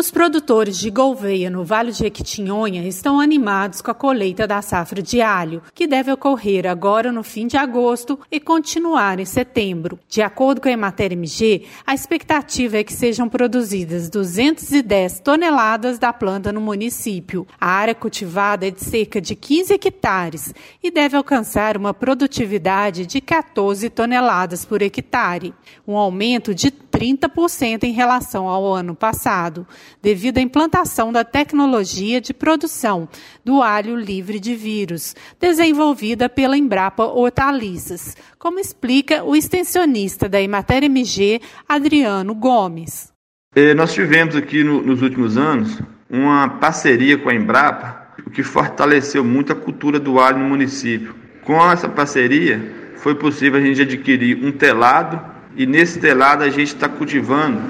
Os produtores de Gouveia, no Vale de Jequitinhonha, estão animados com a colheita da safra de alho, que deve ocorrer agora no fim de agosto e continuar em setembro. De acordo com a Emater MG, a expectativa é que sejam produzidas 210 toneladas da planta no município. A área cultivada é de cerca de 15 hectares e deve alcançar uma produtividade de 14 toneladas por hectare, um aumento de 30% em relação ao ano passado, devido à implantação da tecnologia de produção do alho livre de vírus, desenvolvida pela Embrapa Hortaliças, como explica o extensionista da Emater MG, Adriano Gomes. É, nós tivemos aqui no, nos últimos anos uma parceria com a Embrapa, o que fortaleceu muito a cultura do alho no município. Com essa parceria, foi possível a gente adquirir um telado e nesse telado a gente está cultivando,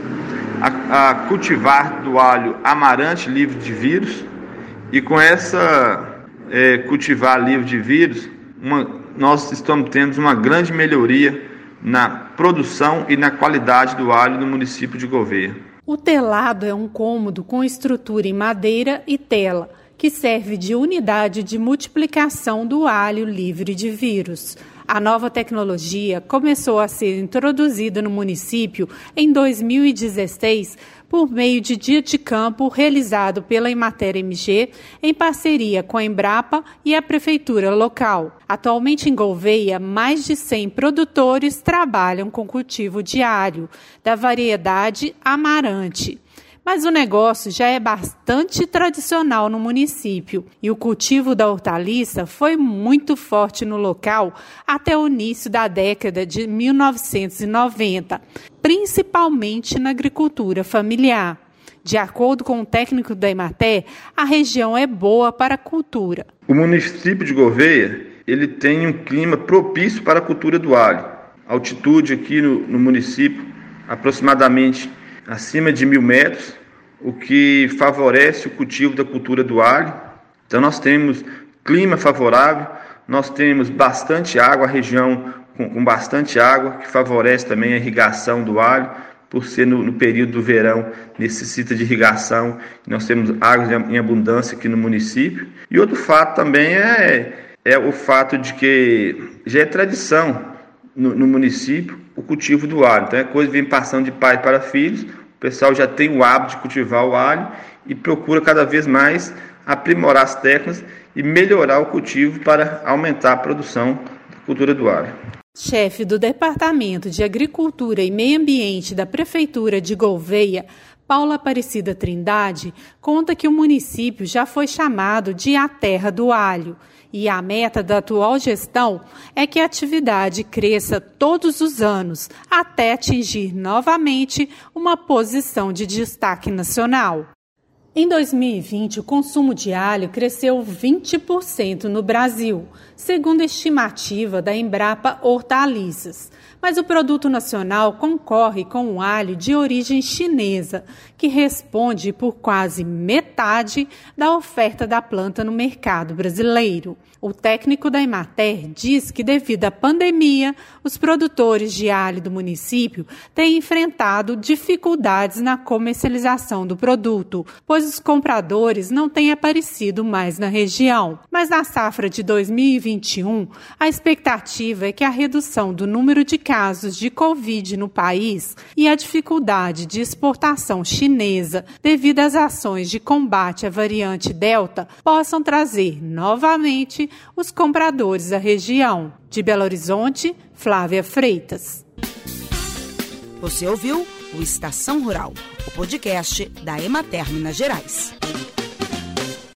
a, a, cultivar do alho amarante livre de vírus e com essa é, cultivar livre de vírus, uma, nós estamos tendo uma grande melhoria na produção e na qualidade do alho no município de Gouveia. O telado é um cômodo com estrutura em madeira e tela, que serve de unidade de multiplicação do alho livre de vírus. A nova tecnologia começou a ser introduzida no município em 2016 por meio de dia de campo realizado pela Emater MG em parceria com a Embrapa e a prefeitura local. Atualmente em Gouveia, mais de 100 produtores trabalham com cultivo diário da variedade Amarante mas o negócio já é bastante tradicional no município e o cultivo da hortaliça foi muito forte no local até o início da década de 1990, principalmente na agricultura familiar. De acordo com o técnico da Emater, a região é boa para a cultura. O município de Gouveia ele tem um clima propício para a cultura do alho. A altitude aqui no, no município, aproximadamente acima de mil metros, o que favorece o cultivo da cultura do alho. Então nós temos clima favorável, nós temos bastante água, a região com, com bastante água, que favorece também a irrigação do alho, por ser no, no, período do verão necessita de irrigação, nós temos água em abundância aqui no município. E outro fato também é, é o fato de que já é tradição no, no município o cultivo do alho. Então é coisa que vem passando de pai para filhos, o pessoal já tem o hábito de cultivar o alho e procura cada vez mais aprimorar as técnicas e melhorar o cultivo para aumentar a produção da cultura do alho. Chefe do Departamento de Agricultura e Meio Ambiente da Prefeitura de Gouveia, Paula Aparecida Trindade, conta que o município já foi chamado de a terra do alho e a meta da atual gestão é que a atividade cresça todos os anos até atingir novamente uma posição de destaque nacional. Em 2020, o consumo de alho cresceu 20% no Brasil, segundo a estimativa da Embrapa Hortaliças. Mas o produto nacional concorre com um alho de origem chinesa, que responde por quase metade da oferta da planta no mercado brasileiro. O técnico da Emater diz que, devido à pandemia, os produtores de alho do município têm enfrentado dificuldades na comercialização do produto, pois os compradores não têm aparecido mais na região. Mas na safra de 2021, a expectativa é que a redução do número de casos de Covid no país e a dificuldade de exportação chinesa devido às ações de combate à variante Delta possam trazer novamente os compradores à região. De Belo Horizonte, Flávia Freitas. Você ouviu o Estação Rural, o podcast da Emater Minas Gerais.